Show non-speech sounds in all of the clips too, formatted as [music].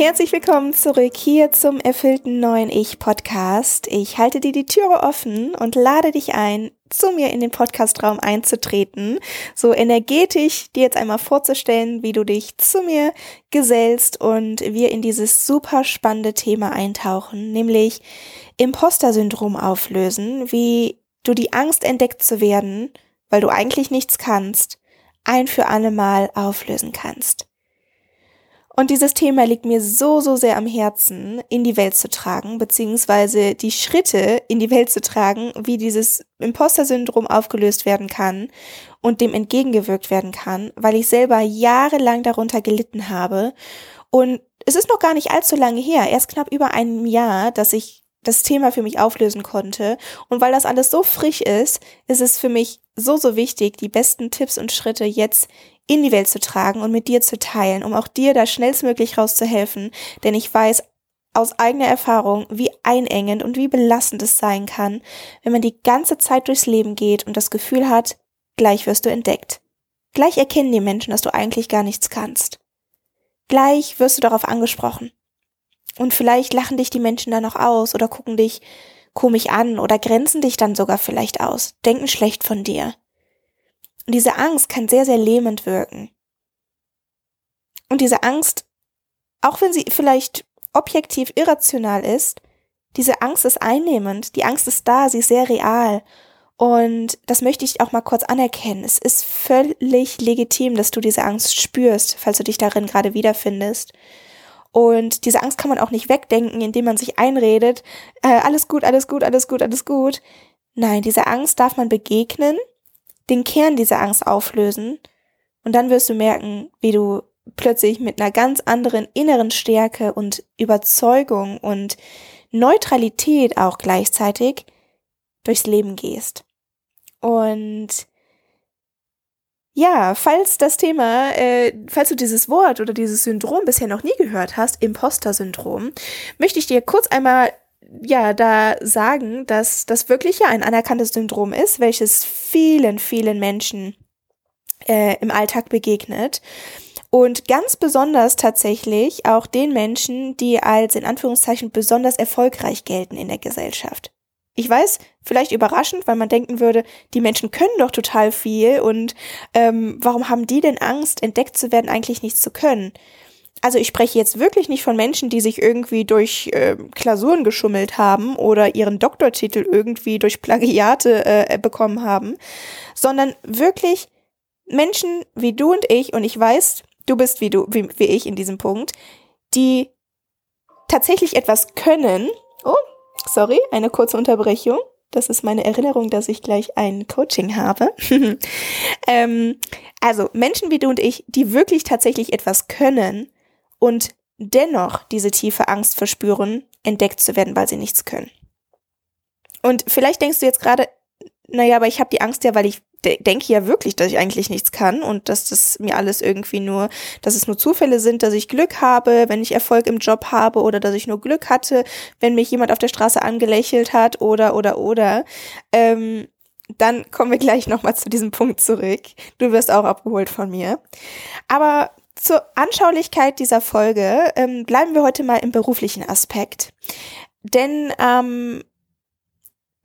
Herzlich willkommen zurück hier zum erfüllten neuen Ich-Podcast. Ich halte dir die Türe offen und lade dich ein, zu mir in den Podcastraum einzutreten, so energetisch dir jetzt einmal vorzustellen, wie du dich zu mir gesellst und wir in dieses super spannende Thema eintauchen, nämlich Imposter-Syndrom auflösen, wie du die Angst entdeckt zu werden, weil du eigentlich nichts kannst, ein für alle Mal auflösen kannst. Und dieses Thema liegt mir so, so sehr am Herzen, in die Welt zu tragen, beziehungsweise die Schritte in die Welt zu tragen, wie dieses Imposter-Syndrom aufgelöst werden kann und dem entgegengewirkt werden kann, weil ich selber jahrelang darunter gelitten habe. Und es ist noch gar nicht allzu lange her, erst knapp über einem Jahr, dass ich das Thema für mich auflösen konnte. Und weil das alles so frisch ist, ist es für mich so, so wichtig, die besten Tipps und Schritte jetzt in die Welt zu tragen und mit dir zu teilen, um auch dir da schnellstmöglich rauszuhelfen. Denn ich weiß aus eigener Erfahrung, wie einengend und wie belastend es sein kann, wenn man die ganze Zeit durchs Leben geht und das Gefühl hat, gleich wirst du entdeckt. Gleich erkennen die Menschen, dass du eigentlich gar nichts kannst. Gleich wirst du darauf angesprochen. Und vielleicht lachen dich die Menschen dann noch aus oder gucken dich komisch an oder grenzen dich dann sogar vielleicht aus, denken schlecht von dir. Und diese Angst kann sehr, sehr lähmend wirken. Und diese Angst, auch wenn sie vielleicht objektiv irrational ist, diese Angst ist einnehmend, die Angst ist da, sie ist sehr real. Und das möchte ich auch mal kurz anerkennen. Es ist völlig legitim, dass du diese Angst spürst, falls du dich darin gerade wiederfindest. Und diese Angst kann man auch nicht wegdenken, indem man sich einredet, äh, alles gut, alles gut, alles gut, alles gut. Nein, diese Angst darf man begegnen, den Kern dieser Angst auflösen und dann wirst du merken, wie du plötzlich mit einer ganz anderen inneren Stärke und Überzeugung und Neutralität auch gleichzeitig durchs Leben gehst. Und ja, falls das Thema, äh, falls du dieses Wort oder dieses Syndrom bisher noch nie gehört hast, Imposter-Syndrom, möchte ich dir kurz einmal ja da sagen, dass das wirklich ja ein anerkanntes Syndrom ist, welches vielen, vielen Menschen äh, im Alltag begegnet. Und ganz besonders tatsächlich auch den Menschen, die als in Anführungszeichen besonders erfolgreich gelten in der Gesellschaft. Ich weiß, vielleicht überraschend, weil man denken würde, die Menschen können doch total viel und ähm, warum haben die denn Angst, entdeckt zu werden, eigentlich nichts zu können? Also ich spreche jetzt wirklich nicht von Menschen, die sich irgendwie durch äh, Klausuren geschummelt haben oder ihren Doktortitel irgendwie durch Plagiate äh, bekommen haben, sondern wirklich Menschen wie du und ich, und ich weiß, du bist wie du, wie, wie ich in diesem Punkt, die tatsächlich etwas können. Oh, Sorry, eine kurze Unterbrechung. Das ist meine Erinnerung, dass ich gleich ein Coaching habe. [laughs] ähm, also Menschen wie du und ich, die wirklich tatsächlich etwas können und dennoch diese tiefe Angst verspüren, entdeckt zu werden, weil sie nichts können. Und vielleicht denkst du jetzt gerade, naja, aber ich habe die Angst ja, weil ich de denke ja wirklich, dass ich eigentlich nichts kann und dass das mir alles irgendwie nur, dass es nur Zufälle sind, dass ich Glück habe, wenn ich Erfolg im Job habe oder dass ich nur Glück hatte, wenn mich jemand auf der Straße angelächelt hat oder oder oder. Ähm, dann kommen wir gleich nochmal zu diesem Punkt zurück. Du wirst auch abgeholt von mir. Aber zur Anschaulichkeit dieser Folge ähm, bleiben wir heute mal im beruflichen Aspekt. Denn ähm,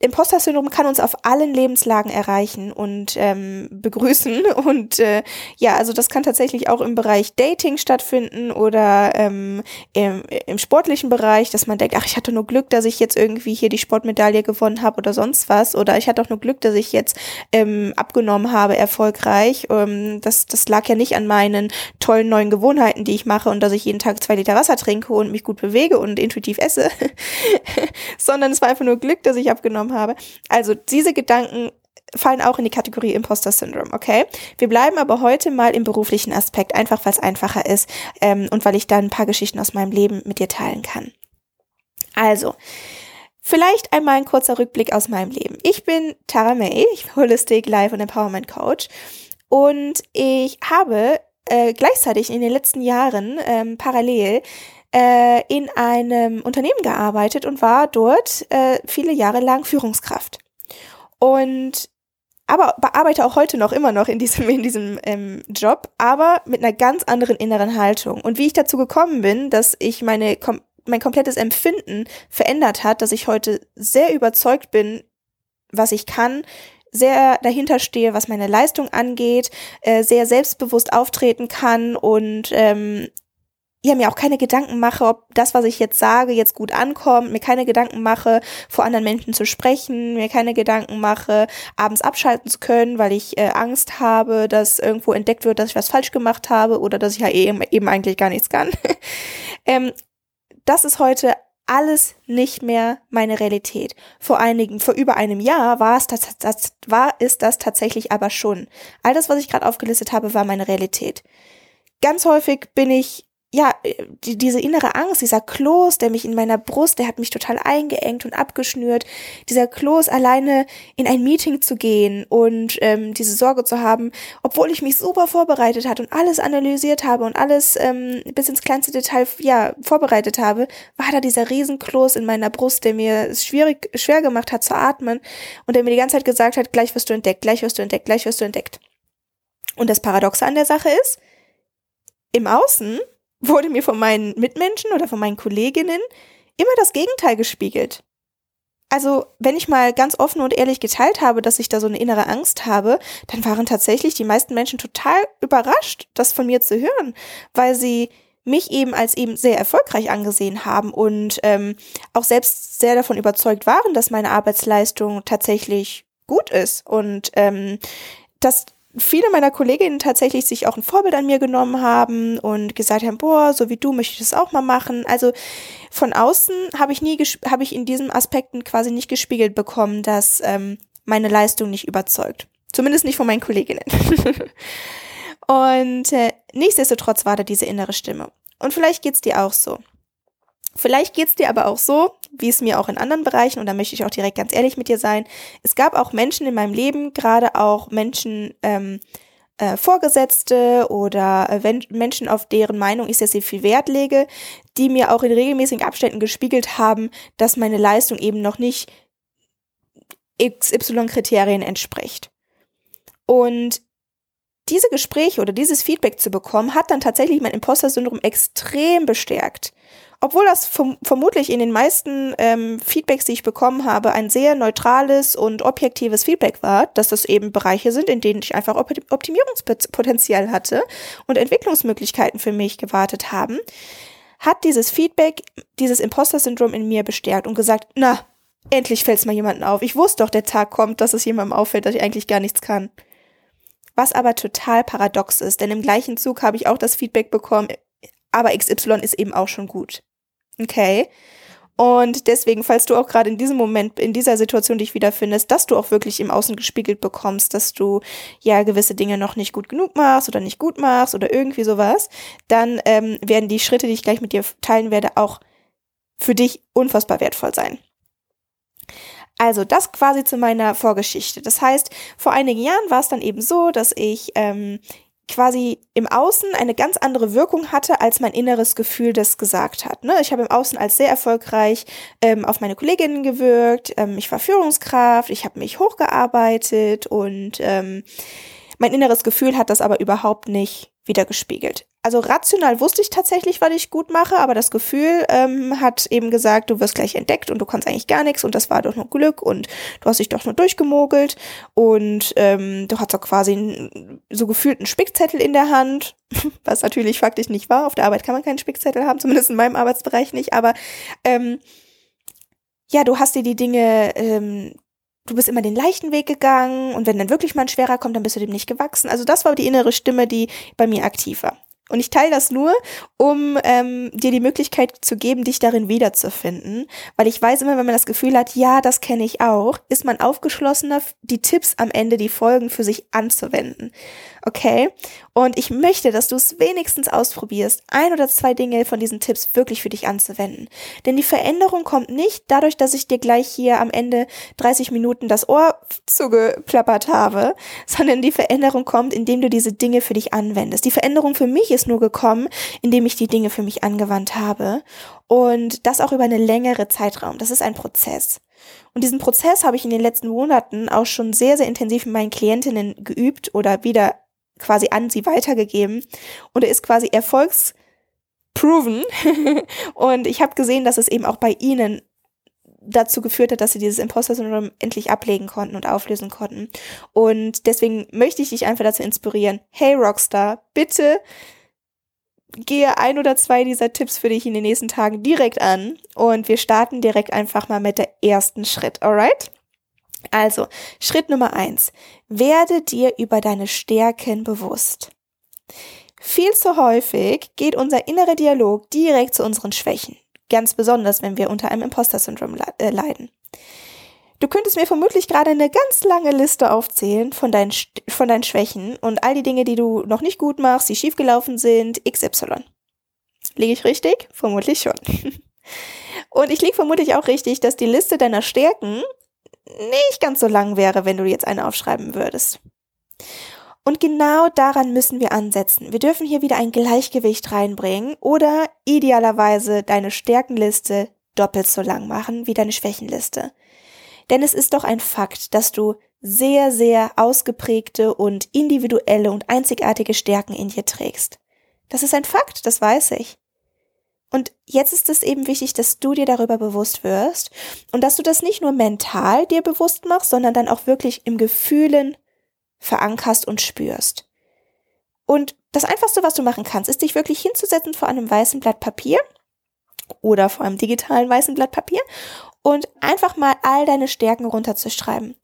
Imposter-Syndrom kann uns auf allen Lebenslagen erreichen und ähm, begrüßen. [laughs] Und äh, ja, also das kann tatsächlich auch im Bereich Dating stattfinden oder ähm, im, im sportlichen Bereich, dass man denkt, ach, ich hatte nur Glück, dass ich jetzt irgendwie hier die Sportmedaille gewonnen habe oder sonst was. Oder ich hatte auch nur Glück, dass ich jetzt ähm, abgenommen habe, erfolgreich. Ähm, das, das lag ja nicht an meinen tollen neuen Gewohnheiten, die ich mache und dass ich jeden Tag zwei Liter Wasser trinke und mich gut bewege und intuitiv esse, [laughs] sondern es war einfach nur Glück, dass ich abgenommen genommen habe. Also diese Gedanken fallen auch in die Kategorie Imposter Syndrome, okay? Wir bleiben aber heute mal im beruflichen Aspekt, einfach weil es einfacher ist ähm, und weil ich da ein paar Geschichten aus meinem Leben mit dir teilen kann. Also, vielleicht einmal ein kurzer Rückblick aus meinem Leben. Ich bin Tara May, ich bin Holistic Life und Empowerment Coach und ich habe äh, gleichzeitig in den letzten Jahren ähm, parallel äh, in einem Unternehmen gearbeitet und war dort äh, viele Jahre lang Führungskraft. Und aber bearbeite auch heute noch immer noch in diesem, in diesem ähm, Job, aber mit einer ganz anderen inneren Haltung. Und wie ich dazu gekommen bin, dass ich meine, kom mein komplettes Empfinden verändert hat, dass ich heute sehr überzeugt bin, was ich kann, sehr dahinter stehe, was meine Leistung angeht, äh, sehr selbstbewusst auftreten kann und ähm, ja, mir auch keine Gedanken mache, ob das, was ich jetzt sage, jetzt gut ankommt, mir keine Gedanken mache, vor anderen Menschen zu sprechen, mir keine Gedanken mache, abends abschalten zu können, weil ich äh, Angst habe, dass irgendwo entdeckt wird, dass ich was falsch gemacht habe oder dass ich ja eben, eben eigentlich gar nichts kann. [laughs] ähm, das ist heute alles nicht mehr meine Realität. Vor einigen, vor über einem Jahr war es, das, das, war es das tatsächlich aber schon. All das, was ich gerade aufgelistet habe, war meine Realität. Ganz häufig bin ich ja, die, diese innere Angst, dieser Kloß, der mich in meiner Brust, der hat mich total eingeengt und abgeschnürt. Dieser Kloß, alleine in ein Meeting zu gehen und ähm, diese Sorge zu haben, obwohl ich mich super vorbereitet hat und alles analysiert habe und alles ähm, bis ins kleinste Detail ja vorbereitet habe, war da dieser Riesenkloß in meiner Brust, der mir es schwierig schwer gemacht hat zu atmen und der mir die ganze Zeit gesagt hat, gleich wirst du entdeckt, gleich wirst du entdeckt, gleich wirst du entdeckt. Und das Paradoxe an der Sache ist, im Außen wurde mir von meinen Mitmenschen oder von meinen Kolleginnen immer das Gegenteil gespiegelt. Also, wenn ich mal ganz offen und ehrlich geteilt habe, dass ich da so eine innere Angst habe, dann waren tatsächlich die meisten Menschen total überrascht, das von mir zu hören, weil sie mich eben als eben sehr erfolgreich angesehen haben und ähm, auch selbst sehr davon überzeugt waren, dass meine Arbeitsleistung tatsächlich gut ist und ähm, dass viele meiner Kolleginnen tatsächlich sich auch ein Vorbild an mir genommen haben und gesagt haben, boah, so wie du möchte ich das auch mal machen. Also von außen habe ich nie, habe ich in diesen Aspekten quasi nicht gespiegelt bekommen, dass ähm, meine Leistung nicht überzeugt. Zumindest nicht von meinen Kolleginnen. [laughs] und äh, nichtsdestotrotz war da diese innere Stimme. Und vielleicht geht's dir auch so. Vielleicht geht's dir aber auch so, wie es mir auch in anderen Bereichen, und da möchte ich auch direkt ganz ehrlich mit dir sein, es gab auch Menschen in meinem Leben, gerade auch Menschen, ähm, äh, Vorgesetzte oder äh, Menschen, auf deren Meinung ich sehr, sehr viel Wert lege, die mir auch in regelmäßigen Abständen gespiegelt haben, dass meine Leistung eben noch nicht XY-Kriterien entspricht. Und diese Gespräche oder dieses Feedback zu bekommen, hat dann tatsächlich mein Imposter-Syndrom extrem bestärkt obwohl das verm vermutlich in den meisten ähm, Feedbacks, die ich bekommen habe, ein sehr neutrales und objektives Feedback war, dass das eben Bereiche sind, in denen ich einfach Op Optimierungspotenzial hatte und Entwicklungsmöglichkeiten für mich gewartet haben, hat dieses Feedback, dieses Imposter-Syndrom in mir bestärkt und gesagt, na, endlich fällt es mal jemandem auf. Ich wusste doch, der Tag kommt, dass es jemandem auffällt, dass ich eigentlich gar nichts kann. Was aber total paradox ist, denn im gleichen Zug habe ich auch das Feedback bekommen, aber XY ist eben auch schon gut. Okay. Und deswegen, falls du auch gerade in diesem Moment, in dieser Situation dich wiederfindest, dass du auch wirklich im Außen gespiegelt bekommst, dass du ja gewisse Dinge noch nicht gut genug machst oder nicht gut machst oder irgendwie sowas, dann ähm, werden die Schritte, die ich gleich mit dir teilen werde, auch für dich unfassbar wertvoll sein. Also das quasi zu meiner Vorgeschichte. Das heißt, vor einigen Jahren war es dann eben so, dass ich ähm, quasi im Außen eine ganz andere Wirkung hatte, als mein inneres Gefühl das gesagt hat. Ne? Ich habe im Außen als sehr erfolgreich ähm, auf meine Kolleginnen gewirkt, ähm, ich war Führungskraft, ich habe mich hochgearbeitet und ähm, mein inneres Gefühl hat das aber überhaupt nicht wiedergespiegelt also rational wusste ich tatsächlich, was ich gut mache, aber das Gefühl ähm, hat eben gesagt, du wirst gleich entdeckt und du kannst eigentlich gar nichts und das war doch nur Glück und du hast dich doch nur durchgemogelt und ähm, du hast doch quasi so gefühlt einen Spickzettel in der Hand, [laughs] was natürlich faktisch nicht war. Auf der Arbeit kann man keinen Spickzettel haben, zumindest in meinem Arbeitsbereich nicht, aber ähm, ja, du hast dir die Dinge ähm, du bist immer den leichten Weg gegangen und wenn dann wirklich mal ein schwerer kommt, dann bist du dem nicht gewachsen. Also das war die innere Stimme, die bei mir aktiv war. Und ich teile das nur, um ähm, dir die Möglichkeit zu geben, dich darin wiederzufinden. Weil ich weiß immer, wenn man das Gefühl hat, ja, das kenne ich auch, ist man aufgeschlossener, die Tipps am Ende, die Folgen für sich anzuwenden. Okay? Und ich möchte, dass du es wenigstens ausprobierst, ein oder zwei Dinge von diesen Tipps wirklich für dich anzuwenden. Denn die Veränderung kommt nicht dadurch, dass ich dir gleich hier am Ende 30 Minuten das Ohr zugeplappert habe, [laughs] sondern die Veränderung kommt, indem du diese Dinge für dich anwendest. Die Veränderung für mich nur gekommen, indem ich die Dinge für mich angewandt habe. Und das auch über eine längere Zeitraum. Das ist ein Prozess. Und diesen Prozess habe ich in den letzten Monaten auch schon sehr, sehr intensiv mit meinen Klientinnen geübt oder wieder quasi an sie weitergegeben. Und er ist quasi erfolgsproven. [laughs] und ich habe gesehen, dass es eben auch bei ihnen dazu geführt hat, dass sie dieses Imposter-Syndrom endlich ablegen konnten und auflösen konnten. Und deswegen möchte ich dich einfach dazu inspirieren. Hey Rockstar, bitte gehe ein oder zwei dieser Tipps für dich in den nächsten Tagen direkt an und wir starten direkt einfach mal mit der ersten Schritt, alright? Also, Schritt Nummer eins. Werde dir über deine Stärken bewusst. Viel zu häufig geht unser innerer Dialog direkt zu unseren Schwächen. Ganz besonders, wenn wir unter einem Imposter-Syndrom äh, leiden. Du könntest mir vermutlich gerade eine ganz lange Liste aufzählen von deinen, von deinen Schwächen und all die Dinge, die du noch nicht gut machst, die schiefgelaufen sind, XY. Liege ich richtig? Vermutlich schon. [laughs] Und ich liege vermutlich auch richtig, dass die Liste deiner Stärken nicht ganz so lang wäre, wenn du jetzt eine aufschreiben würdest. Und genau daran müssen wir ansetzen. Wir dürfen hier wieder ein Gleichgewicht reinbringen oder idealerweise deine Stärkenliste doppelt so lang machen wie deine Schwächenliste. Denn es ist doch ein Fakt, dass du sehr, sehr ausgeprägte und individuelle und einzigartige Stärken in dir trägst. Das ist ein Fakt, das weiß ich. Und jetzt ist es eben wichtig, dass du dir darüber bewusst wirst und dass du das nicht nur mental dir bewusst machst, sondern dann auch wirklich im Gefühlen verankerst und spürst. Und das Einfachste, was du machen kannst, ist dich wirklich hinzusetzen vor einem weißen Blatt Papier oder vor einem digitalen weißen Blatt Papier und einfach mal all deine Stärken runterzuschreiben.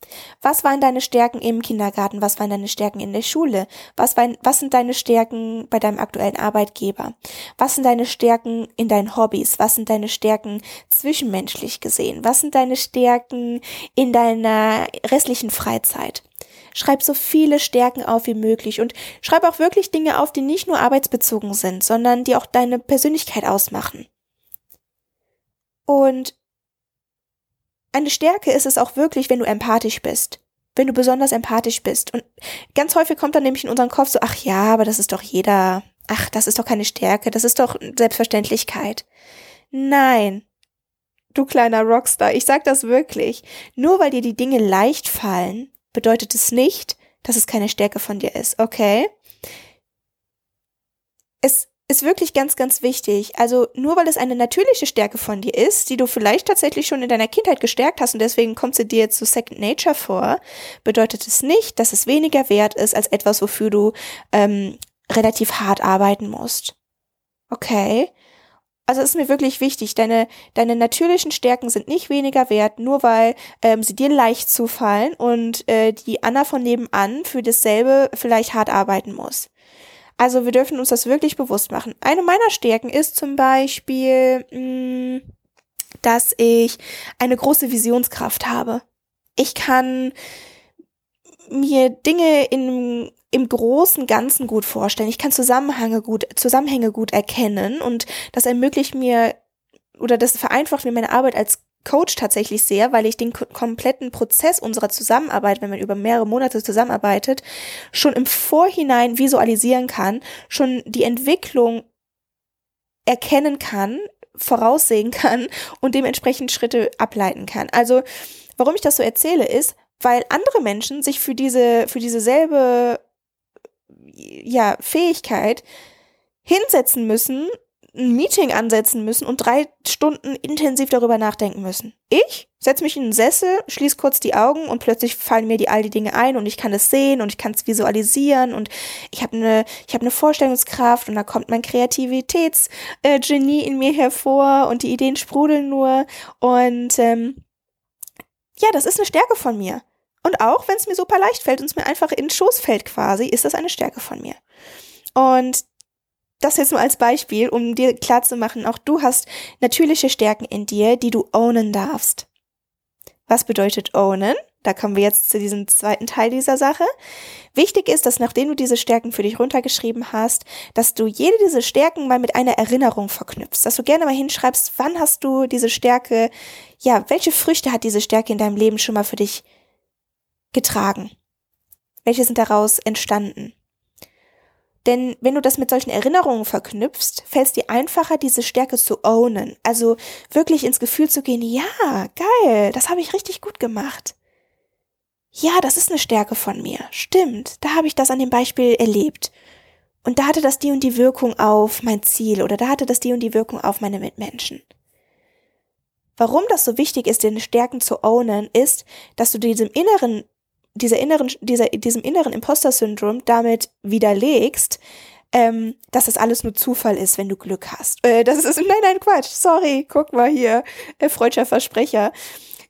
Was waren deine Stärken im Kindergarten? Was waren deine Stärken in der Schule? Was, waren, was sind deine Stärken bei deinem aktuellen Arbeitgeber? Was sind deine Stärken in deinen Hobbys? Was sind deine Stärken zwischenmenschlich gesehen? Was sind deine Stärken in deiner restlichen Freizeit? Schreib so viele Stärken auf wie möglich und schreib auch wirklich Dinge auf, die nicht nur arbeitsbezogen sind, sondern die auch deine Persönlichkeit ausmachen. Und eine Stärke ist es auch wirklich, wenn du empathisch bist. Wenn du besonders empathisch bist. Und ganz häufig kommt dann nämlich in unseren Kopf so, ach ja, aber das ist doch jeder. Ach, das ist doch keine Stärke, das ist doch Selbstverständlichkeit. Nein. Du kleiner Rockstar, ich sag das wirklich. Nur weil dir die Dinge leicht fallen, bedeutet es nicht, dass es keine Stärke von dir ist, okay? Es ist wirklich ganz, ganz wichtig. Also nur weil es eine natürliche Stärke von dir ist, die du vielleicht tatsächlich schon in deiner Kindheit gestärkt hast und deswegen kommt sie dir jetzt zu Second Nature vor, bedeutet es nicht, dass es weniger wert ist als etwas, wofür du ähm, relativ hart arbeiten musst. Okay? Also es ist mir wirklich wichtig, deine, deine natürlichen Stärken sind nicht weniger wert, nur weil ähm, sie dir leicht zufallen und äh, die Anna von nebenan für dasselbe vielleicht hart arbeiten muss. Also wir dürfen uns das wirklich bewusst machen. Eine meiner Stärken ist zum Beispiel, mm, dass ich eine große Visionskraft habe. Ich kann mir Dinge in, im großen Ganzen gut vorstellen. Ich kann Zusammenhänge gut, Zusammenhänge gut erkennen und das ermöglicht mir oder das vereinfacht mir meine Arbeit als Coach tatsächlich sehr, weil ich den kompletten Prozess unserer Zusammenarbeit, wenn man über mehrere Monate zusammenarbeitet, schon im Vorhinein visualisieren kann, schon die Entwicklung erkennen kann, voraussehen kann und dementsprechend Schritte ableiten kann. Also, warum ich das so erzähle, ist, weil andere Menschen sich für diese, für diese selbe, ja, Fähigkeit hinsetzen müssen ein Meeting ansetzen müssen und drei Stunden intensiv darüber nachdenken müssen. Ich setze mich in den Sessel, schließe kurz die Augen und plötzlich fallen mir die all die Dinge ein und ich kann es sehen und ich kann es visualisieren und ich habe eine ich habe eine Vorstellungskraft und da kommt mein Kreativitätsgenie äh, in mir hervor und die Ideen sprudeln nur und ähm, ja, das ist eine Stärke von mir. Und auch wenn es mir super leicht fällt und es mir einfach in den Schoß fällt quasi, ist das eine Stärke von mir. Und das jetzt nur als Beispiel, um dir klarzumachen, auch du hast natürliche Stärken in dir, die du ownen darfst. Was bedeutet ownen? Da kommen wir jetzt zu diesem zweiten Teil dieser Sache. Wichtig ist, dass nachdem du diese Stärken für dich runtergeschrieben hast, dass du jede dieser Stärken mal mit einer Erinnerung verknüpfst, dass du gerne mal hinschreibst, wann hast du diese Stärke, ja, welche Früchte hat diese Stärke in deinem Leben schon mal für dich getragen? Welche sind daraus entstanden? Denn wenn du das mit solchen Erinnerungen verknüpfst, fällt es dir einfacher, diese Stärke zu ownen. Also wirklich ins Gefühl zu gehen, ja, geil, das habe ich richtig gut gemacht. Ja, das ist eine Stärke von mir. Stimmt, da habe ich das an dem Beispiel erlebt. Und da hatte das die und die Wirkung auf mein Ziel oder da hatte das die und die Wirkung auf meine Mitmenschen. Warum das so wichtig ist, deine Stärken zu ownen, ist, dass du diesem inneren dieser inneren, dieser, diesem inneren Imposter-Syndrom damit widerlegst, ähm, dass das alles nur Zufall ist, wenn du Glück hast. Äh, das ist, [laughs] nein, nein, Quatsch, sorry, guck mal hier, äh, freudscher Versprecher.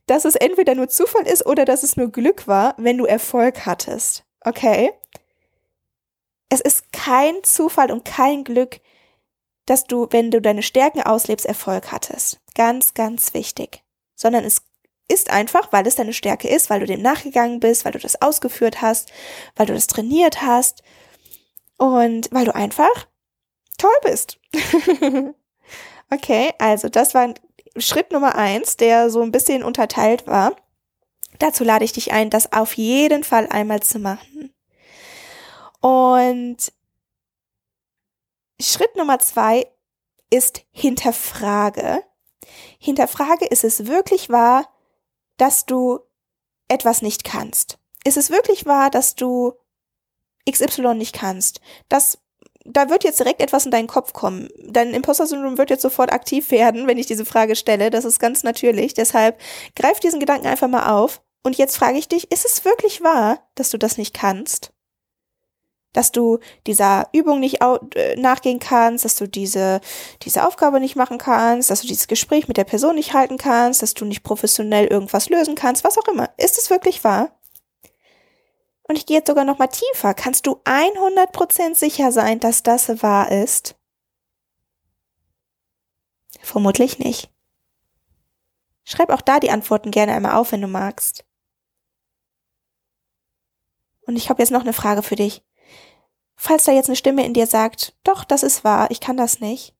Dass es entweder nur Zufall ist oder dass es nur Glück war, wenn du Erfolg hattest. Okay? Es ist kein Zufall und kein Glück, dass du, wenn du deine Stärken auslebst, Erfolg hattest. Ganz, ganz wichtig. Sondern es ist einfach, weil es deine Stärke ist, weil du dem nachgegangen bist, weil du das ausgeführt hast, weil du das trainiert hast und weil du einfach toll bist. [laughs] okay, also das war Schritt Nummer eins, der so ein bisschen unterteilt war. Dazu lade ich dich ein, das auf jeden Fall einmal zu machen. Und Schritt Nummer zwei ist Hinterfrage. Hinterfrage, ist es wirklich wahr, dass du etwas nicht kannst? Ist es wirklich wahr, dass du XY nicht kannst? Das, da wird jetzt direkt etwas in deinen Kopf kommen. Dein Imposter-Syndrom wird jetzt sofort aktiv werden, wenn ich diese Frage stelle. Das ist ganz natürlich. Deshalb greif diesen Gedanken einfach mal auf. Und jetzt frage ich dich, ist es wirklich wahr, dass du das nicht kannst? Dass du dieser Übung nicht äh, nachgehen kannst, dass du diese, diese Aufgabe nicht machen kannst, dass du dieses Gespräch mit der Person nicht halten kannst, dass du nicht professionell irgendwas lösen kannst, was auch immer. Ist es wirklich wahr? Und ich gehe jetzt sogar noch mal tiefer. Kannst du 100% sicher sein, dass das wahr ist? Vermutlich nicht. Schreib auch da die Antworten gerne einmal auf, wenn du magst. Und ich habe jetzt noch eine Frage für dich. Falls da jetzt eine Stimme in dir sagt, doch, das ist wahr, ich kann das nicht,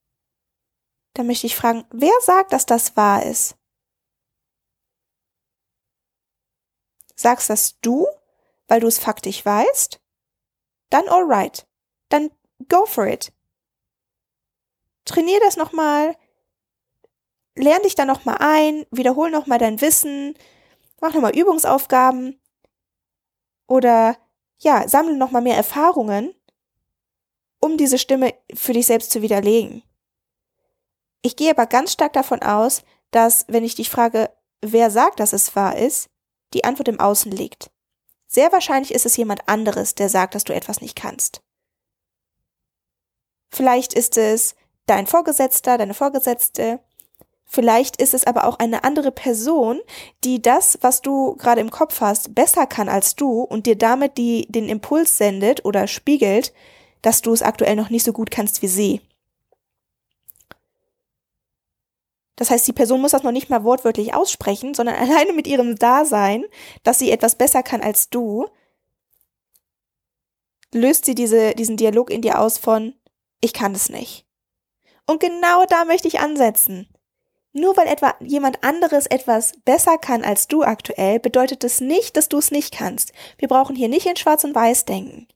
dann möchte ich fragen, wer sagt, dass das wahr ist? Sagst das du, weil du es faktisch weißt? Dann alright. Dann go for it. Trainier das nochmal. Lern dich da nochmal ein. Wiederhol nochmal dein Wissen. Mach nochmal Übungsaufgaben. Oder, ja, sammle nochmal mehr Erfahrungen um diese Stimme für dich selbst zu widerlegen. Ich gehe aber ganz stark davon aus, dass, wenn ich dich frage, wer sagt, dass es wahr ist, die Antwort im Außen liegt. Sehr wahrscheinlich ist es jemand anderes, der sagt, dass du etwas nicht kannst. Vielleicht ist es dein Vorgesetzter, deine Vorgesetzte. Vielleicht ist es aber auch eine andere Person, die das, was du gerade im Kopf hast, besser kann als du und dir damit die, den Impuls sendet oder spiegelt, dass du es aktuell noch nicht so gut kannst wie sie. Das heißt, die Person muss das noch nicht mal wortwörtlich aussprechen, sondern [laughs] alleine mit ihrem Dasein, dass sie etwas besser kann als du, löst sie diese, diesen Dialog in dir aus von, ich kann es nicht. Und genau da möchte ich ansetzen. Nur weil etwa jemand anderes etwas besser kann als du aktuell, bedeutet es nicht, dass du es nicht kannst. Wir brauchen hier nicht in Schwarz und Weiß denken.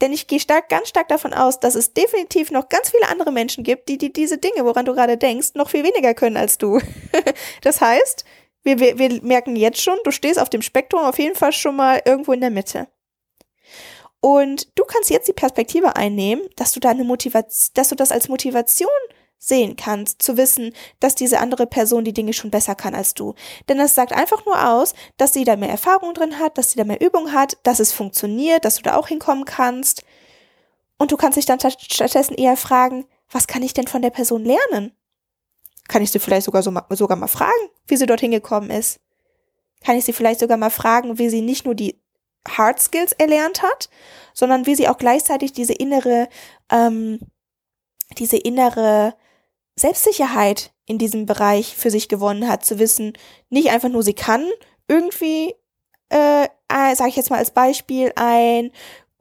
Denn ich gehe stark, ganz stark davon aus, dass es definitiv noch ganz viele andere Menschen gibt, die, die diese Dinge, woran du gerade denkst, noch viel weniger können als du. [laughs] das heißt, wir, wir, wir merken jetzt schon, du stehst auf dem Spektrum auf jeden Fall schon mal irgendwo in der Mitte. Und du kannst jetzt die Perspektive einnehmen, dass du da eine Motivation, dass du das als Motivation sehen kannst, zu wissen, dass diese andere Person die Dinge schon besser kann als du. Denn das sagt einfach nur aus, dass sie da mehr Erfahrung drin hat, dass sie da mehr Übung hat, dass es funktioniert, dass du da auch hinkommen kannst. Und du kannst dich dann stattdessen eher fragen, was kann ich denn von der Person lernen? Kann ich sie vielleicht sogar, so, sogar mal fragen, wie sie dorthin gekommen ist? Kann ich sie vielleicht sogar mal fragen, wie sie nicht nur die Hard Skills erlernt hat, sondern wie sie auch gleichzeitig diese innere, ähm, diese innere Selbstsicherheit in diesem Bereich für sich gewonnen hat, zu wissen, nicht einfach nur sie kann irgendwie, äh, sage ich jetzt mal als Beispiel, ein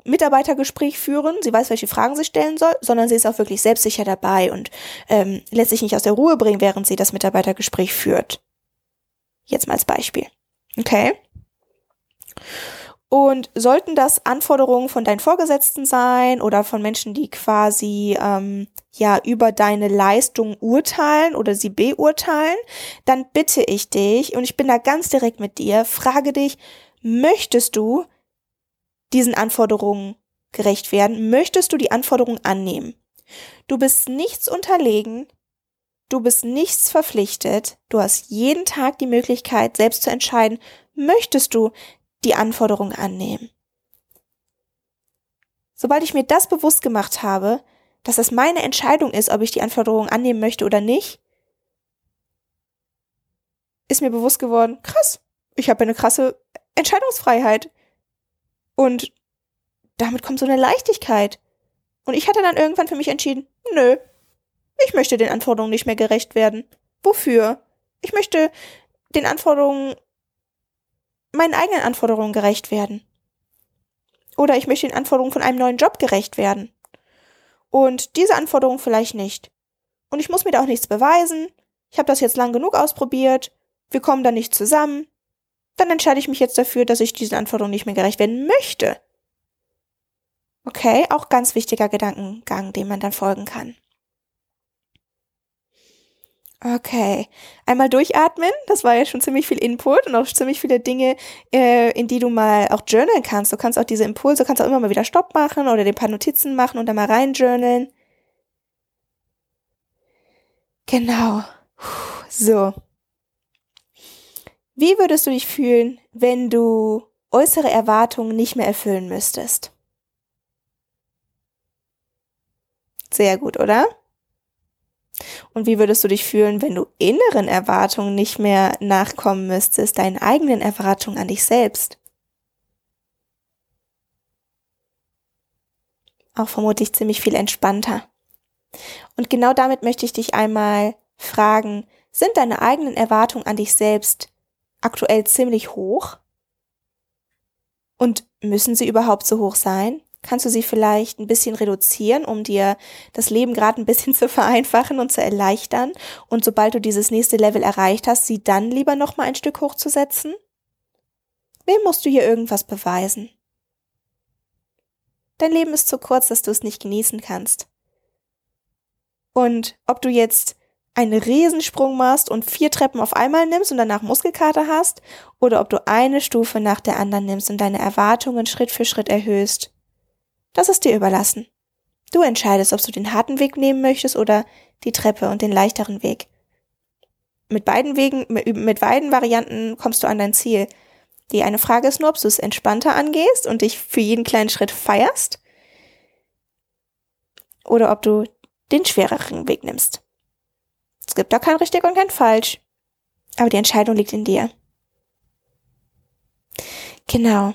Mitarbeitergespräch führen, sie weiß, welche Fragen sie stellen soll, sondern sie ist auch wirklich selbstsicher dabei und ähm, lässt sich nicht aus der Ruhe bringen, während sie das Mitarbeitergespräch führt. Jetzt mal als Beispiel. Okay? Und sollten das Anforderungen von deinen Vorgesetzten sein oder von Menschen, die quasi ähm, ja über deine Leistung urteilen oder sie beurteilen, dann bitte ich dich, und ich bin da ganz direkt mit dir, frage dich, möchtest du diesen Anforderungen gerecht werden? Möchtest du die Anforderungen annehmen? Du bist nichts unterlegen, du bist nichts verpflichtet, du hast jeden Tag die Möglichkeit, selbst zu entscheiden, möchtest du die Anforderung annehmen. Sobald ich mir das bewusst gemacht habe, dass es meine Entscheidung ist, ob ich die Anforderung annehmen möchte oder nicht, ist mir bewusst geworden, krass, ich habe eine krasse Entscheidungsfreiheit. Und damit kommt so eine Leichtigkeit. Und ich hatte dann irgendwann für mich entschieden, nö, ich möchte den Anforderungen nicht mehr gerecht werden. Wofür? Ich möchte den Anforderungen meinen eigenen Anforderungen gerecht werden. Oder ich möchte den Anforderungen von einem neuen Job gerecht werden. Und diese Anforderungen vielleicht nicht. Und ich muss mir da auch nichts beweisen. Ich habe das jetzt lang genug ausprobiert. Wir kommen da nicht zusammen. Dann entscheide ich mich jetzt dafür, dass ich diesen Anforderungen nicht mehr gerecht werden möchte. Okay, auch ganz wichtiger Gedankengang, dem man dann folgen kann. Okay, einmal durchatmen. Das war ja schon ziemlich viel Input und auch ziemlich viele Dinge, äh, in die du mal auch journalen kannst. Du kannst auch diese Impulse, kannst auch immer mal wieder Stopp machen oder dir ein paar Notizen machen und dann mal rein journalen. Genau. So. Wie würdest du dich fühlen, wenn du äußere Erwartungen nicht mehr erfüllen müsstest? Sehr gut, oder? Und wie würdest du dich fühlen, wenn du inneren Erwartungen nicht mehr nachkommen müsstest, deinen eigenen Erwartungen an dich selbst? Auch vermutlich ziemlich viel entspannter. Und genau damit möchte ich dich einmal fragen, sind deine eigenen Erwartungen an dich selbst aktuell ziemlich hoch? Und müssen sie überhaupt so hoch sein? Kannst du sie vielleicht ein bisschen reduzieren, um dir das Leben gerade ein bisschen [laughs] zu vereinfachen und zu erleichtern. Und sobald du dieses nächste Level erreicht hast, sie dann lieber noch mal ein Stück hochzusetzen? Wem musst du hier irgendwas beweisen? Dein Leben ist zu kurz, dass du es nicht genießen kannst. Und ob du jetzt einen Riesensprung machst und vier Treppen auf einmal nimmst und danach Muskelkater hast, oder ob du eine Stufe nach der anderen nimmst und deine Erwartungen Schritt für Schritt erhöhst, das ist dir überlassen. Du entscheidest, ob du den harten Weg nehmen möchtest oder die Treppe und den leichteren Weg. Mit beiden Wegen, mit beiden Varianten kommst du an dein Ziel. Die eine Frage ist nur, ob du es entspannter angehst und dich für jeden kleinen Schritt feierst oder ob du den schwereren Weg nimmst. Es gibt da kein richtig und kein falsch, aber die Entscheidung liegt in dir. Genau.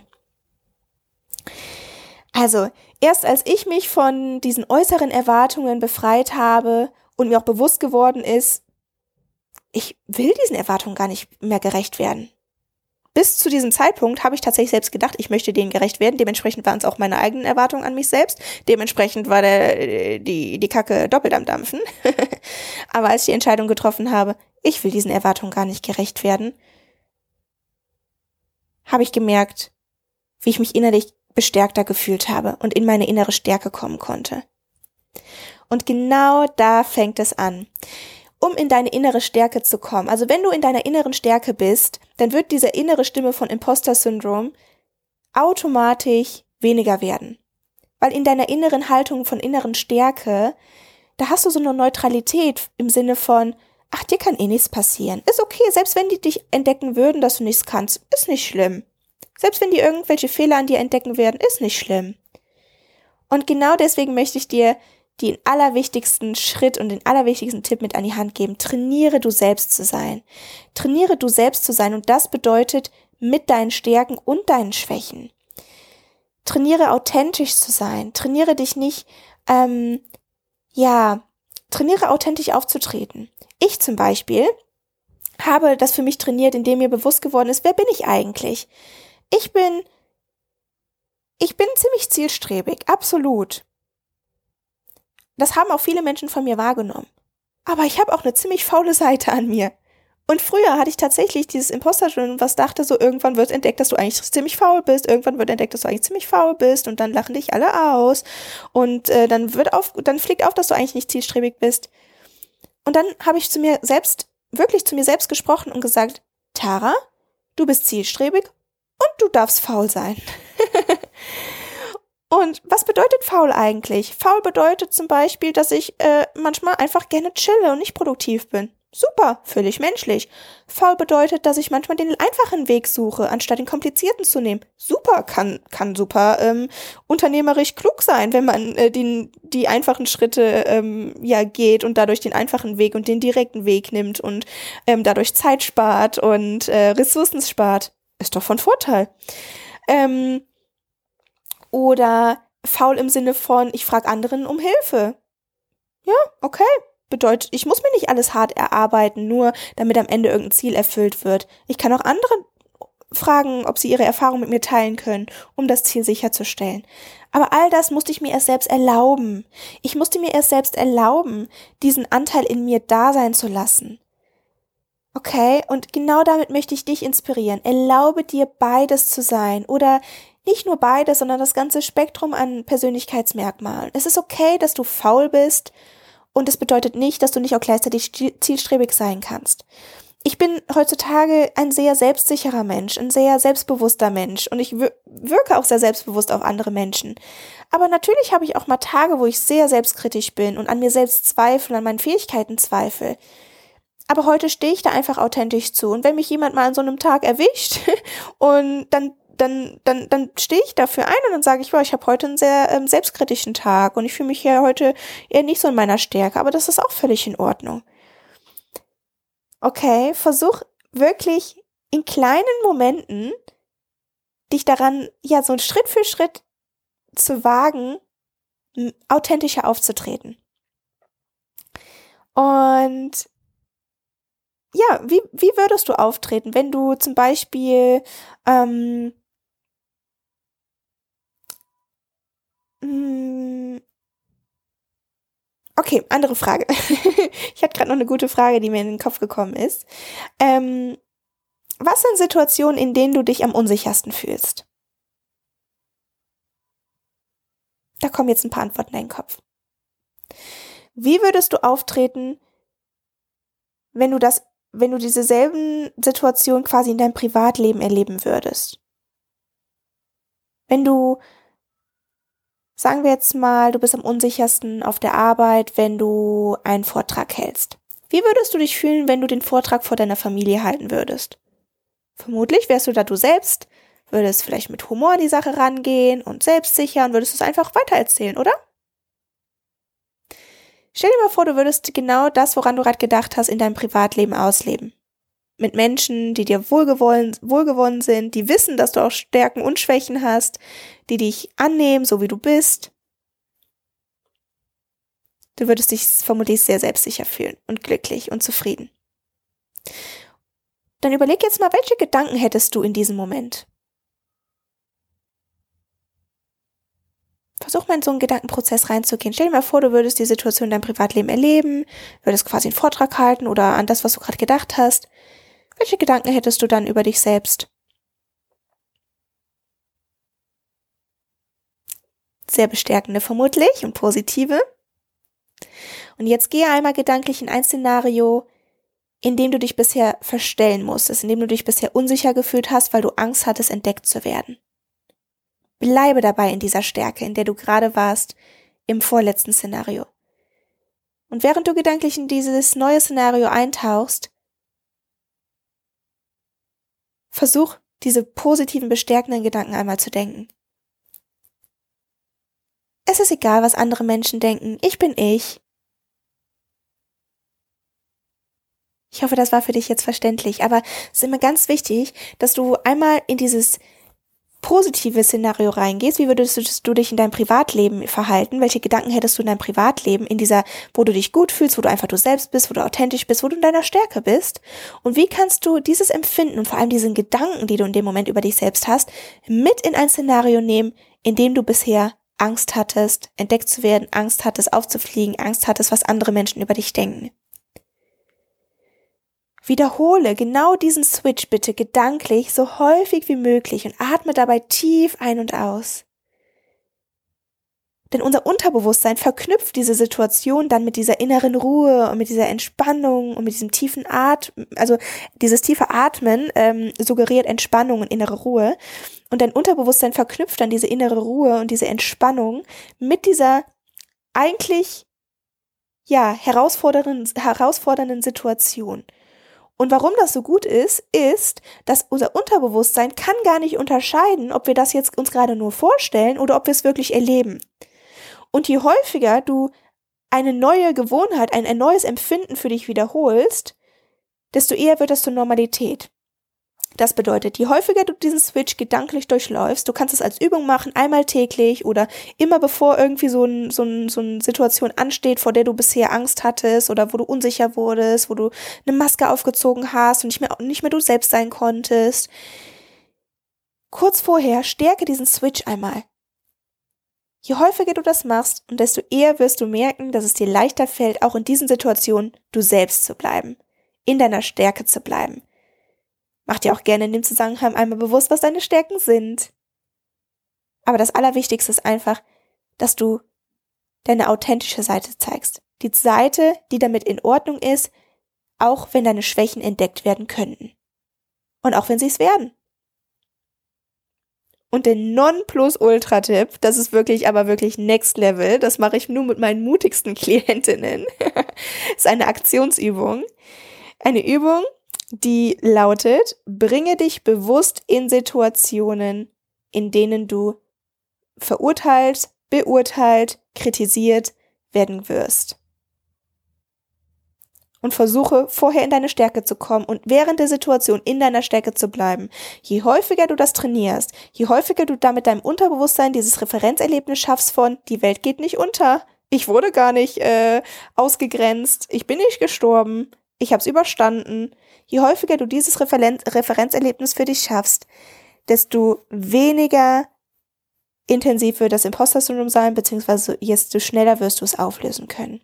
Also, erst als ich mich von diesen äußeren Erwartungen befreit habe und mir auch bewusst geworden ist, ich will diesen Erwartungen gar nicht mehr gerecht werden. Bis zu diesem Zeitpunkt habe ich tatsächlich selbst gedacht, ich möchte denen gerecht werden. Dementsprechend waren es auch meine eigenen Erwartungen an mich selbst. Dementsprechend war der, die, die Kacke doppelt am Dampfen. [laughs] Aber als ich die Entscheidung getroffen habe, ich will diesen Erwartungen gar nicht gerecht werden, habe ich gemerkt, wie ich mich innerlich bestärkter gefühlt habe und in meine innere Stärke kommen konnte. Und genau da fängt es an. Um in deine innere Stärke zu kommen, also wenn du in deiner inneren Stärke bist, dann wird diese innere Stimme von Imposter-Syndrom automatisch weniger werden. Weil in deiner inneren Haltung von inneren Stärke, da hast du so eine Neutralität im Sinne von, ach, dir kann eh nichts passieren. Ist okay, selbst wenn die dich entdecken würden, dass du nichts kannst, ist nicht schlimm. Selbst wenn die irgendwelche Fehler an dir entdecken werden, ist nicht schlimm. Und genau deswegen möchte ich dir den allerwichtigsten Schritt und den allerwichtigsten Tipp mit an die Hand geben. Trainiere du selbst zu sein. Trainiere du selbst zu sein und das bedeutet mit deinen Stärken und deinen Schwächen. Trainiere authentisch zu sein. Trainiere dich nicht, ähm, ja, trainiere authentisch aufzutreten. Ich zum Beispiel habe das für mich trainiert, indem mir bewusst geworden ist, wer bin ich eigentlich? Ich bin, ich bin ziemlich zielstrebig, absolut. Das haben auch viele Menschen von mir wahrgenommen. Aber ich habe auch eine ziemlich faule Seite an mir. Und früher hatte ich tatsächlich dieses Imposter-Syndrom, was dachte, so irgendwann wird entdeckt, dass du eigentlich ziemlich faul bist, irgendwann wird entdeckt, dass du eigentlich ziemlich faul bist und dann lachen dich alle aus und äh, dann wird auf, dann fliegt auf, dass du eigentlich nicht zielstrebig bist. Und dann habe ich zu mir selbst, wirklich zu mir selbst gesprochen und gesagt, Tara, du bist zielstrebig und du darfst faul sein. [laughs] und was bedeutet faul eigentlich? Faul bedeutet zum Beispiel, dass ich äh, manchmal einfach gerne chille und nicht produktiv bin. Super, völlig menschlich. Faul bedeutet, dass ich manchmal den einfachen Weg suche, anstatt den komplizierten zu nehmen. Super, kann, kann super ähm, unternehmerisch klug sein, wenn man äh, den, die einfachen Schritte ähm, ja geht und dadurch den einfachen Weg und den direkten Weg nimmt und ähm, dadurch Zeit spart und äh, Ressourcen spart. Ist doch von Vorteil. Ähm, oder faul im Sinne von, ich frage anderen um Hilfe. Ja, okay, bedeutet, ich muss mir nicht alles hart erarbeiten, nur damit am Ende irgendein Ziel erfüllt wird. Ich kann auch andere fragen, ob sie ihre Erfahrung mit mir teilen können, um das Ziel sicherzustellen. Aber all das musste ich mir erst selbst erlauben. Ich musste mir erst selbst erlauben, diesen Anteil in mir da sein zu lassen. Okay, und genau damit möchte ich dich inspirieren. Erlaube dir beides zu sein oder nicht nur beides, sondern das ganze Spektrum an Persönlichkeitsmerkmalen. Es ist okay, dass du faul bist und es bedeutet nicht, dass du nicht auch gleichzeitig zielstrebig sein kannst. Ich bin heutzutage ein sehr selbstsicherer Mensch, ein sehr selbstbewusster Mensch und ich wirke auch sehr selbstbewusst auf andere Menschen. Aber natürlich habe ich auch mal Tage, wo ich sehr selbstkritisch bin und an mir selbst zweifle, an meinen Fähigkeiten zweifle. Aber heute stehe ich da einfach authentisch zu. Und wenn mich jemand mal an so einem Tag erwischt [laughs] und dann dann, dann, dann stehe ich dafür ein und dann sage ich, boah, ich habe heute einen sehr ähm, selbstkritischen Tag und ich fühle mich ja heute eher nicht so in meiner Stärke, aber das ist auch völlig in Ordnung. Okay, versuch wirklich in kleinen Momenten dich daran, ja, so Schritt für Schritt zu wagen, authentischer aufzutreten. Und ja, wie, wie würdest du auftreten, wenn du zum Beispiel ähm, Mm. Okay, andere Frage. [laughs] ich hatte gerade noch eine gute Frage, die mir in den Kopf gekommen ist. Ähm, was sind Situationen, in denen du dich am unsichersten fühlst? Da kommen jetzt ein paar Antworten in deinen Kopf. Wie würdest du auftreten, wenn du das, wenn du diese selben Situationen quasi in deinem Privatleben erleben würdest? Wenn du Sagen wir jetzt mal, du bist am unsichersten auf der Arbeit, wenn du einen Vortrag hältst. Wie würdest du dich fühlen, wenn du den Vortrag vor deiner Familie halten würdest? Vermutlich wärst du da du selbst, würdest vielleicht mit Humor an die Sache rangehen und selbstsicher und würdest es einfach weitererzählen, oder? Stell dir mal vor, du würdest genau das, woran du gerade gedacht hast, in deinem Privatleben ausleben mit Menschen, die dir wohlgewollen, wohlgewonnen sind, die wissen, dass du auch Stärken und Schwächen hast, die dich annehmen, so wie du bist. Du würdest dich vermutlich sehr selbstsicher fühlen und glücklich und zufrieden. Dann überleg jetzt mal, welche Gedanken hättest du in diesem Moment? Versuch mal in so einen Gedankenprozess reinzugehen. Stell dir mal vor, du würdest die Situation in deinem Privatleben erleben, würdest quasi einen Vortrag halten oder an das, was du gerade gedacht hast. Welche Gedanken hättest du dann über dich selbst? Sehr bestärkende vermutlich und positive. Und jetzt gehe einmal gedanklich in ein Szenario, in dem du dich bisher verstellen musstest, in dem du dich bisher unsicher gefühlt hast, weil du Angst hattest, entdeckt zu werden. Bleibe dabei in dieser Stärke, in der du gerade warst, im vorletzten Szenario. Und während du gedanklich in dieses neue Szenario eintauchst, Versuch, diese positiven, bestärkenden Gedanken einmal zu denken. Es ist egal, was andere Menschen denken. Ich bin ich. Ich hoffe, das war für dich jetzt verständlich, aber es ist immer ganz wichtig, dass du einmal in dieses positive Szenario reingehst, wie würdest du dich in deinem Privatleben verhalten? Welche Gedanken hättest du in deinem Privatleben, in dieser, wo du dich gut fühlst, wo du einfach du selbst bist, wo du authentisch bist, wo du in deiner Stärke bist? Und wie kannst du dieses Empfinden und vor allem diesen Gedanken, die du in dem Moment über dich selbst hast, mit in ein Szenario nehmen, in dem du bisher Angst hattest, entdeckt zu werden, Angst hattest, aufzufliegen, Angst hattest, was andere Menschen über dich denken? Wiederhole genau diesen Switch bitte gedanklich so häufig wie möglich und atme dabei tief ein und aus. Denn unser Unterbewusstsein verknüpft diese Situation dann mit dieser inneren Ruhe und mit dieser Entspannung und mit diesem tiefen Atmen. Also dieses tiefe Atmen ähm, suggeriert Entspannung und innere Ruhe. Und dein Unterbewusstsein verknüpft dann diese innere Ruhe und diese Entspannung mit dieser eigentlich ja herausfordernden, herausfordernden Situation. Und warum das so gut ist, ist, dass unser Unterbewusstsein kann gar nicht unterscheiden, ob wir das jetzt uns gerade nur vorstellen oder ob wir es wirklich erleben. Und je häufiger du eine neue Gewohnheit, ein, ein neues Empfinden für dich wiederholst, desto eher wird das zur Normalität. Das bedeutet, je häufiger du diesen Switch gedanklich durchläufst, du kannst es als Übung machen, einmal täglich oder immer bevor irgendwie so, ein, so, ein, so eine Situation ansteht, vor der du bisher Angst hattest oder wo du unsicher wurdest, wo du eine Maske aufgezogen hast und nicht mehr, nicht mehr du selbst sein konntest. Kurz vorher stärke diesen Switch einmal. Je häufiger du das machst und desto eher wirst du merken, dass es dir leichter fällt, auch in diesen Situationen du selbst zu bleiben, in deiner Stärke zu bleiben. Mach dir auch gerne in dem Zusammenhang einmal bewusst, was deine Stärken sind. Aber das Allerwichtigste ist einfach, dass du deine authentische Seite zeigst. Die Seite, die damit in Ordnung ist, auch wenn deine Schwächen entdeckt werden könnten. Und auch wenn sie es werden. Und der Non-Plus-Ultra-Tipp, das ist wirklich, aber wirklich Next Level, das mache ich nur mit meinen mutigsten [laughs] Klientinnen, [laughs] ist eine Aktionsübung. Eine Übung, die lautet, bringe dich bewusst in Situationen, in denen du verurteilt, beurteilt, kritisiert werden wirst. Und versuche vorher in deine Stärke zu kommen und während der Situation in deiner Stärke zu bleiben. Je häufiger du das trainierst, je häufiger du damit deinem Unterbewusstsein dieses Referenzerlebnis schaffst von, die Welt geht nicht unter, ich wurde gar nicht äh, ausgegrenzt, ich bin nicht gestorben, ich habe es überstanden. Je häufiger du dieses Referen Referenzerlebnis für dich schaffst, desto weniger intensiv wird das Imposter-Syndrom sein, beziehungsweise desto schneller wirst du es auflösen können.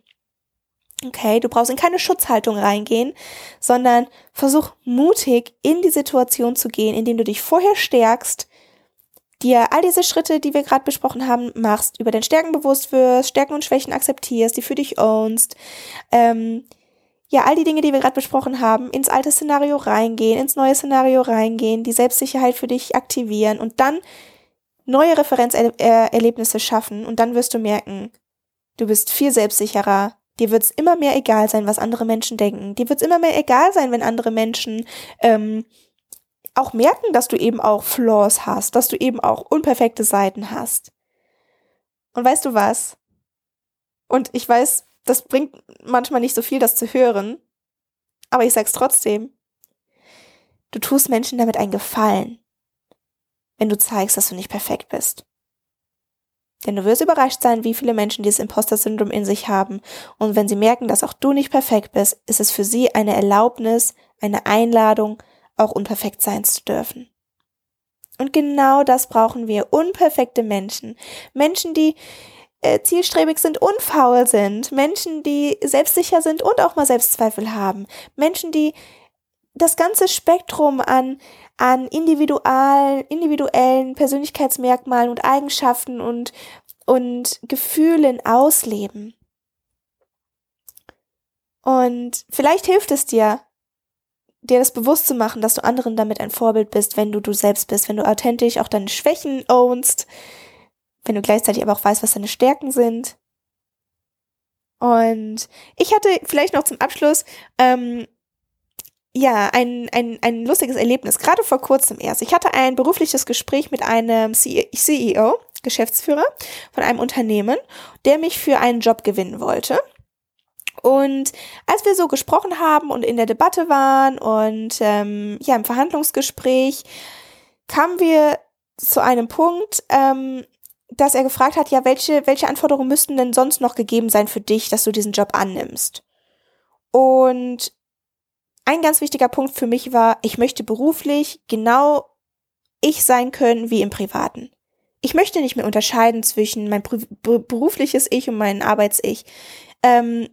Okay, du brauchst in keine Schutzhaltung reingehen, sondern versuch mutig in die Situation zu gehen, indem du dich vorher stärkst, dir all diese Schritte, die wir gerade besprochen haben, machst, über dein Stärken bewusst wirst, Stärken und Schwächen akzeptierst, die für dich ownst, ähm, ja, all die Dinge, die wir gerade besprochen haben, ins alte Szenario reingehen, ins neue Szenario reingehen, die Selbstsicherheit für dich aktivieren und dann neue Referenzerlebnisse schaffen und dann wirst du merken, du bist viel selbstsicherer. Dir wird es immer mehr egal sein, was andere Menschen denken. Dir wird es immer mehr egal sein, wenn andere Menschen ähm, auch merken, dass du eben auch Flaws hast, dass du eben auch unperfekte Seiten hast. Und weißt du was? Und ich weiß, das bringt manchmal nicht so viel, das zu hören. Aber ich sag's trotzdem. Du tust Menschen damit einen Gefallen, wenn du zeigst, dass du nicht perfekt bist. Denn du wirst überrascht sein, wie viele Menschen dieses Imposter-Syndrom in sich haben. Und wenn sie merken, dass auch du nicht perfekt bist, ist es für sie eine Erlaubnis, eine Einladung, auch unperfekt sein zu dürfen. Und genau das brauchen wir. Unperfekte Menschen. Menschen, die äh, zielstrebig sind und faul sind, Menschen, die selbstsicher sind und auch mal Selbstzweifel haben, Menschen, die das ganze Spektrum an, an individual, individuellen Persönlichkeitsmerkmalen und Eigenschaften und, und Gefühlen ausleben. Und vielleicht hilft es dir, dir das bewusst zu machen, dass du anderen damit ein Vorbild bist, wenn du du selbst bist, wenn du authentisch auch deine Schwächen ownst, wenn du gleichzeitig aber auch weißt, was deine Stärken sind. Und ich hatte vielleicht noch zum Abschluss ähm, ja ein, ein, ein lustiges Erlebnis, gerade vor kurzem erst. Ich hatte ein berufliches Gespräch mit einem CEO, Geschäftsführer von einem Unternehmen, der mich für einen Job gewinnen wollte. Und als wir so gesprochen haben und in der Debatte waren und ähm, ja im Verhandlungsgespräch, kamen wir zu einem Punkt, ähm, dass er gefragt hat, ja, welche, welche Anforderungen müssten denn sonst noch gegeben sein für dich, dass du diesen Job annimmst? Und ein ganz wichtiger Punkt für mich war, ich möchte beruflich genau ich sein können wie im Privaten. Ich möchte nicht mehr unterscheiden zwischen mein berufliches Ich und mein Arbeits-Ich. Ähm,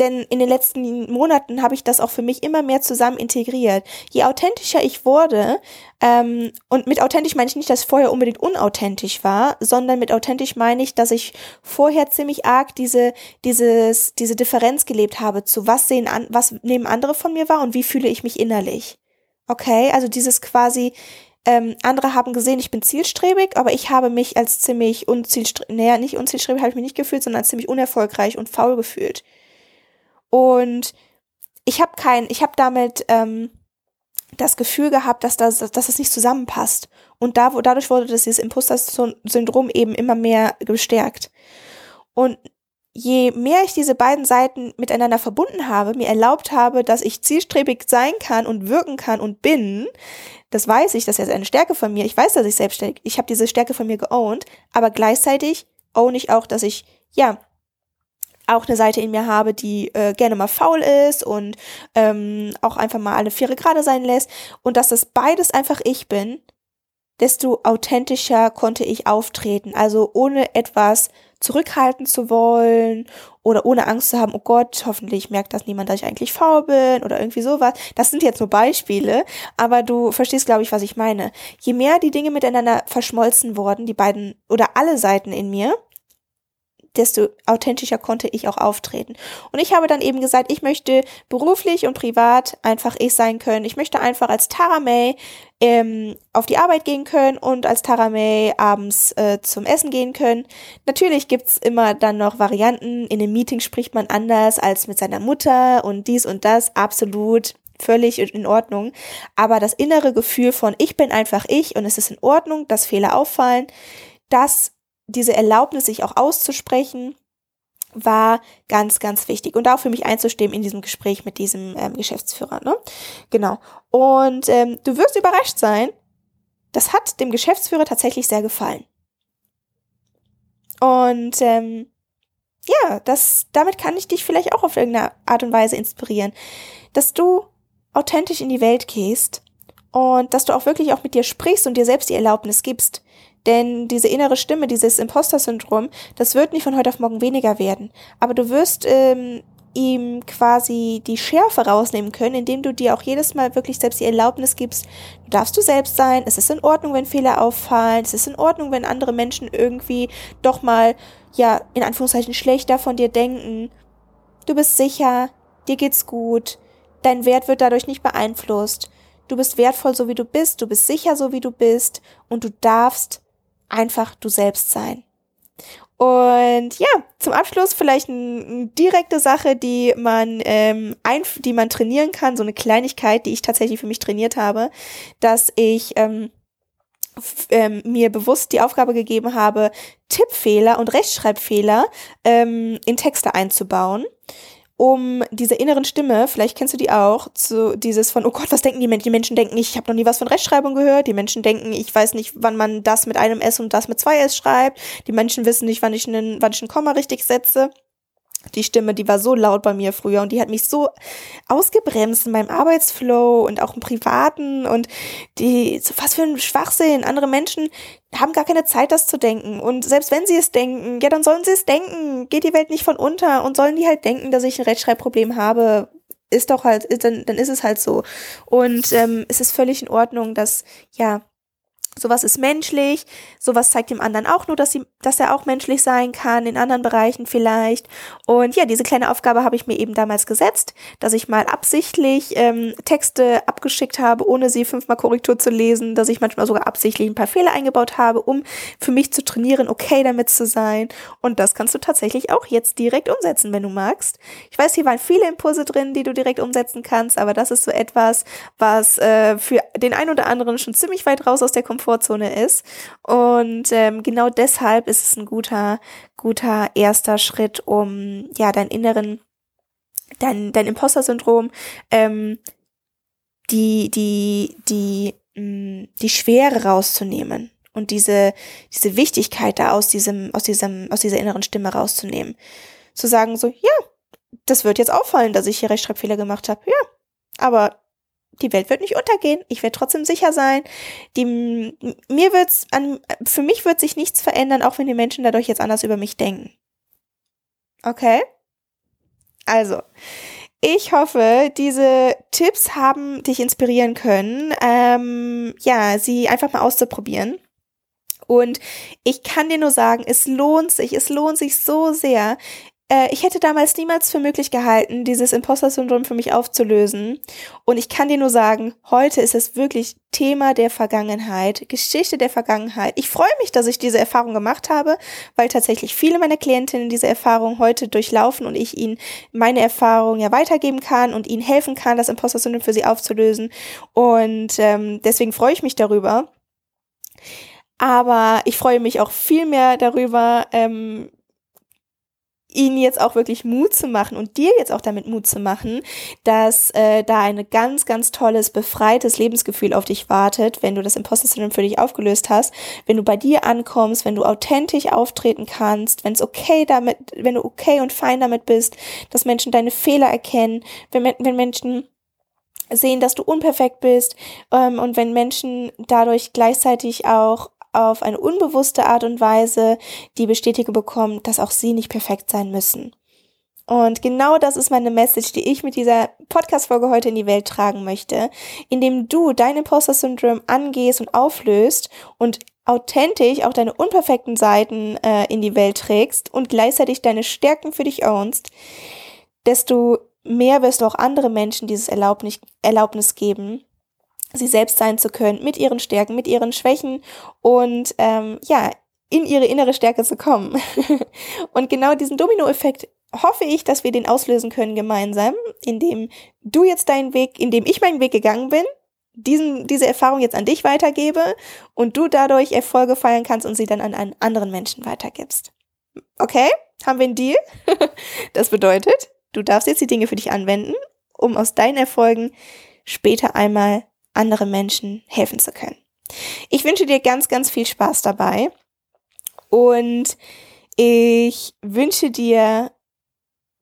denn in den letzten Monaten habe ich das auch für mich immer mehr zusammen integriert. Je authentischer ich wurde, ähm, und mit authentisch meine ich nicht, dass vorher unbedingt unauthentisch war, sondern mit authentisch meine ich, dass ich vorher ziemlich arg diese, dieses, diese Differenz gelebt habe zu was sehen an, was neben andere von mir war und wie fühle ich mich innerlich. Okay, also dieses quasi, ähm, andere haben gesehen, ich bin zielstrebig, aber ich habe mich als ziemlich unzielstrebig, naja, nicht unzielstrebig habe ich mich nicht gefühlt, sondern als ziemlich unerfolgreich und faul gefühlt. Und ich habe kein, ich habe damit ähm, das Gefühl gehabt, dass das, dass das nicht zusammenpasst. Und da, dadurch wurde das dieses Imposter-Syndrom eben immer mehr gestärkt. Und je mehr ich diese beiden Seiten miteinander verbunden habe, mir erlaubt habe, dass ich zielstrebig sein kann und wirken kann und bin, das weiß ich, das ist eine Stärke von mir. Ich weiß, dass ich selbstständig, ich habe diese Stärke von mir geowned, aber gleichzeitig own ich auch, dass ich, ja, auch eine Seite in mir habe, die äh, gerne mal faul ist und ähm, auch einfach mal eine Viere gerade sein lässt und dass das beides einfach ich bin, desto authentischer konnte ich auftreten. Also ohne etwas zurückhalten zu wollen oder ohne Angst zu haben, oh Gott, hoffentlich merkt das niemand, dass ich eigentlich faul bin oder irgendwie sowas. Das sind jetzt nur Beispiele, aber du verstehst, glaube ich, was ich meine. Je mehr die Dinge miteinander verschmolzen wurden, die beiden oder alle Seiten in mir, desto authentischer konnte ich auch auftreten. Und ich habe dann eben gesagt, ich möchte beruflich und privat einfach ich sein können. Ich möchte einfach als Tara May ähm, auf die Arbeit gehen können und als Tara May abends äh, zum Essen gehen können. Natürlich gibt's immer dann noch Varianten. In dem Meeting spricht man anders als mit seiner Mutter und dies und das. Absolut völlig in Ordnung. Aber das innere Gefühl von ich bin einfach ich und es ist in Ordnung, dass Fehler auffallen, das diese Erlaubnis, sich auch auszusprechen, war ganz, ganz wichtig und auch für mich einzustimmen in diesem Gespräch mit diesem ähm, Geschäftsführer. Ne? Genau. Und ähm, du wirst überrascht sein, das hat dem Geschäftsführer tatsächlich sehr gefallen. Und ähm, ja, das, damit kann ich dich vielleicht auch auf irgendeine Art und Weise inspirieren, dass du authentisch in die Welt gehst und dass du auch wirklich auch mit dir sprichst und dir selbst die Erlaubnis gibst, denn diese innere Stimme, dieses Imposter-Syndrom, das wird nicht von heute auf morgen weniger werden. Aber du wirst ähm, ihm quasi die Schärfe rausnehmen können, indem du dir auch jedes Mal wirklich selbst die Erlaubnis gibst, du darfst du selbst sein, es ist in Ordnung, wenn Fehler auffallen, es ist in Ordnung, wenn andere Menschen irgendwie doch mal, ja, in Anführungszeichen schlechter von dir denken. Du bist sicher, dir geht's gut, dein Wert wird dadurch nicht beeinflusst. Du bist wertvoll, so wie du bist, du bist sicher, so wie du bist und du darfst einfach du selbst sein. Und ja, zum Abschluss vielleicht eine direkte Sache, die man, ähm, ein, die man trainieren kann, so eine Kleinigkeit, die ich tatsächlich für mich trainiert habe, dass ich ähm, ähm, mir bewusst die Aufgabe gegeben habe, Tippfehler und Rechtschreibfehler ähm, in Texte einzubauen um diese inneren Stimme, vielleicht kennst du die auch, zu dieses von, oh Gott, was denken die Menschen? Die Menschen denken, ich habe noch nie was von Rechtschreibung gehört. Die Menschen denken, ich weiß nicht, wann man das mit einem S und das mit zwei S schreibt. Die Menschen wissen nicht, wann ich einen, wann ich ein Komma richtig setze. Die Stimme, die war so laut bei mir früher und die hat mich so ausgebremst in meinem Arbeitsflow und auch im Privaten und die, so was für ein Schwachsinn. Andere Menschen haben gar keine Zeit, das zu denken. Und selbst wenn sie es denken, ja, dann sollen sie es denken. Geht die Welt nicht von unter und sollen die halt denken, dass ich ein Rechtschreibproblem habe. Ist doch halt, dann, dann ist es halt so. Und ähm, es ist völlig in Ordnung, dass, ja, Sowas ist menschlich, sowas zeigt dem anderen auch nur, dass, sie, dass er auch menschlich sein kann, in anderen Bereichen vielleicht. Und ja, diese kleine Aufgabe habe ich mir eben damals gesetzt, dass ich mal absichtlich ähm, Texte abgeschickt habe, ohne sie fünfmal Korrektur zu lesen, dass ich manchmal sogar absichtlich ein paar Fehler eingebaut habe, um für mich zu trainieren, okay damit zu sein. Und das kannst du tatsächlich auch jetzt direkt umsetzen, wenn du magst. Ich weiß, hier waren viele Impulse drin, die du direkt umsetzen kannst, aber das ist so etwas, was äh, für den einen oder anderen schon ziemlich weit raus aus der Komfort Komfortzone ist. Und ähm, genau deshalb ist es ein guter, guter erster Schritt, um ja deinen inneren, dein, dein Imposter-Syndrom, ähm, die, die, die, mh, mm, die Schwere rauszunehmen und diese, diese Wichtigkeit da aus diesem, aus diesem, aus dieser inneren Stimme rauszunehmen. Zu sagen so, ja, das wird jetzt auffallen, dass ich hier Rechtschreibfehler gemacht habe. Ja, aber die Welt wird nicht untergehen, ich werde trotzdem sicher sein. Die, mir wird's an, für mich wird sich nichts verändern, auch wenn die Menschen dadurch jetzt anders über mich denken. Okay? Also, ich hoffe, diese Tipps haben dich inspirieren können, ähm, ja, sie einfach mal auszuprobieren. Und ich kann dir nur sagen, es lohnt sich, es lohnt sich so sehr. Äh, ich hätte damals niemals für möglich gehalten, dieses Imposter-Syndrom für mich aufzulösen. Und ich kann dir nur sagen, heute ist es wirklich Thema der Vergangenheit, Geschichte der Vergangenheit. Ich freue mich, dass ich diese Erfahrung gemacht habe, weil tatsächlich viele meiner Klientinnen diese Erfahrung heute durchlaufen und ich ihnen meine Erfahrung ja weitergeben kann und ihnen helfen kann, das Imposter-Syndrom für sie aufzulösen. Und ähm, deswegen freue ich mich darüber. Aber ich freue mich auch viel mehr darüber, ähm, ihnen jetzt auch wirklich Mut zu machen und dir jetzt auch damit Mut zu machen, dass äh, da ein ganz, ganz tolles, befreites Lebensgefühl auf dich wartet, wenn du das Imposter-Syndrom für dich aufgelöst hast, wenn du bei dir ankommst, wenn du authentisch auftreten kannst, wenn es okay damit, wenn du okay und fein damit bist, dass Menschen deine Fehler erkennen, wenn, wenn Menschen sehen, dass du unperfekt bist ähm, und wenn Menschen dadurch gleichzeitig auch auf eine unbewusste Art und Weise die Bestätigung bekommen, dass auch sie nicht perfekt sein müssen. Und genau das ist meine Message, die ich mit dieser Podcast-Folge heute in die Welt tragen möchte, indem du dein Imposter-Syndrom angehst und auflöst und authentisch auch deine unperfekten Seiten äh, in die Welt trägst und gleichzeitig deine Stärken für dich ownst, desto mehr wirst du auch andere Menschen dieses Erlaubnis, Erlaubnis geben, sie selbst sein zu können, mit ihren Stärken, mit ihren Schwächen und ähm, ja, in ihre innere Stärke zu kommen. [laughs] und genau diesen Dominoeffekt hoffe ich, dass wir den auslösen können gemeinsam, indem du jetzt deinen Weg, indem ich meinen Weg gegangen bin, diesen, diese Erfahrung jetzt an dich weitergebe und du dadurch Erfolge feiern kannst und sie dann an einen anderen Menschen weitergibst. Okay? Haben wir einen Deal? [laughs] das bedeutet, du darfst jetzt die Dinge für dich anwenden, um aus deinen Erfolgen später einmal anderen Menschen helfen zu können. Ich wünsche dir ganz, ganz viel Spaß dabei und ich wünsche dir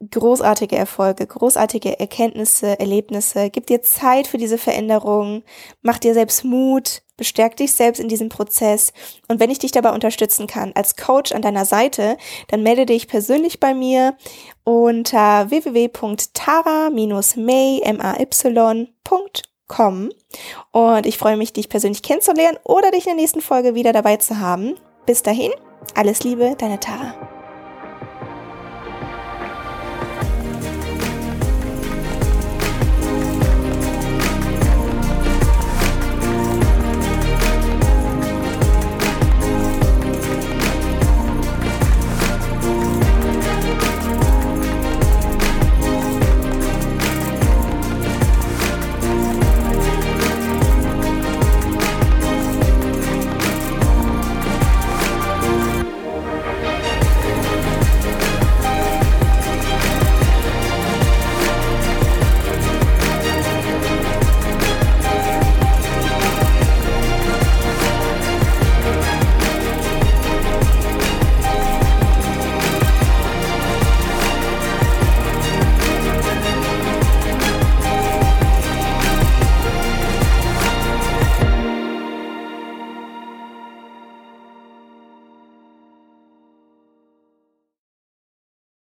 großartige Erfolge, großartige Erkenntnisse, Erlebnisse. Gib dir Zeit für diese Veränderung, mach dir selbst Mut, bestärk dich selbst in diesem Prozess. Und wenn ich dich dabei unterstützen kann, als Coach an deiner Seite, dann melde dich persönlich bei mir unter www.tara-may.com kommen. Und ich freue mich, dich persönlich kennenzulernen oder dich in der nächsten Folge wieder dabei zu haben. Bis dahin, alles Liebe, deine Tara.